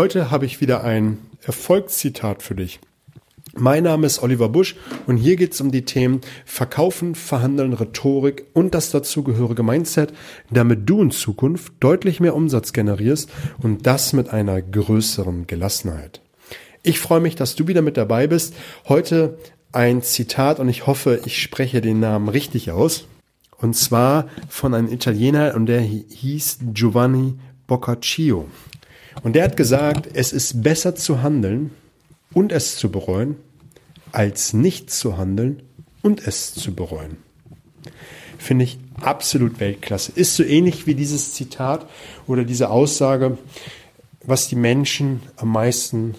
Heute habe ich wieder ein Erfolgszitat für dich. Mein Name ist Oliver Busch und hier geht es um die Themen Verkaufen, Verhandeln, Rhetorik und das dazugehörige Mindset, damit du in Zukunft deutlich mehr Umsatz generierst und das mit einer größeren Gelassenheit. Ich freue mich, dass du wieder mit dabei bist. Heute ein Zitat und ich hoffe, ich spreche den Namen richtig aus. Und zwar von einem Italiener und der hieß Giovanni Boccaccio. Und der hat gesagt, es ist besser zu handeln und es zu bereuen, als nicht zu handeln und es zu bereuen. Finde ich absolut Weltklasse. Ist so ähnlich wie dieses Zitat oder diese Aussage, was die Menschen am meisten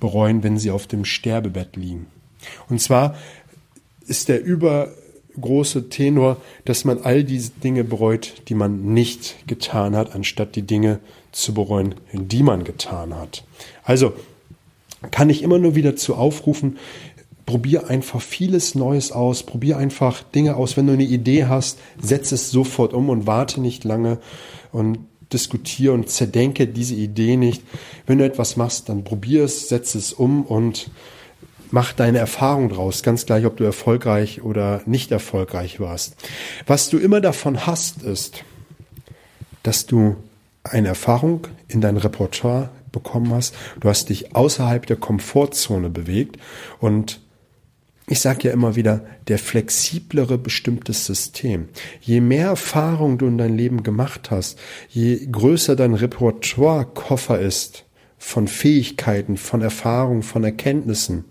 bereuen, wenn sie auf dem Sterbebett liegen. Und zwar ist der übergroße Tenor, dass man all diese Dinge bereut, die man nicht getan hat, anstatt die Dinge zu bereuen, die man getan hat. Also kann ich immer nur wieder zu aufrufen, probier einfach vieles Neues aus, probier einfach Dinge aus. Wenn du eine Idee hast, setz es sofort um und warte nicht lange und diskutiere und zerdenke diese Idee nicht. Wenn du etwas machst, dann probier es, setz es um und mach deine Erfahrung draus, ganz gleich, ob du erfolgreich oder nicht erfolgreich warst. Was du immer davon hast, ist, dass du eine Erfahrung in dein Repertoire bekommen hast. Du hast dich außerhalb der Komfortzone bewegt und ich sage ja immer wieder, der flexiblere bestimmtes System. Je mehr Erfahrung du in dein Leben gemacht hast, je größer dein Repertoire-Koffer ist von Fähigkeiten, von Erfahrung, von Erkenntnissen,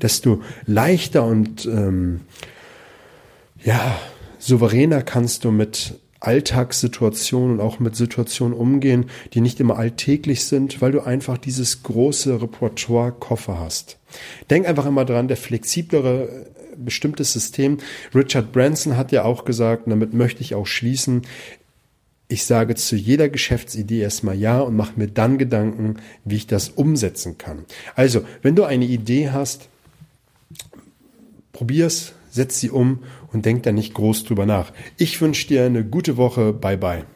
desto leichter und ähm, ja souveräner kannst du mit Alltagssituationen und auch mit Situationen umgehen, die nicht immer alltäglich sind, weil du einfach dieses große Repertoire-Koffer hast. Denk einfach immer dran, der flexiblere äh, bestimmtes System. Richard Branson hat ja auch gesagt, und damit möchte ich auch schließen, ich sage zu jeder Geschäftsidee erstmal ja und mache mir dann Gedanken, wie ich das umsetzen kann. Also, wenn du eine Idee hast, probier's, setz sie um und denk da nicht groß drüber nach. Ich wünsche dir eine gute Woche. Bye bye.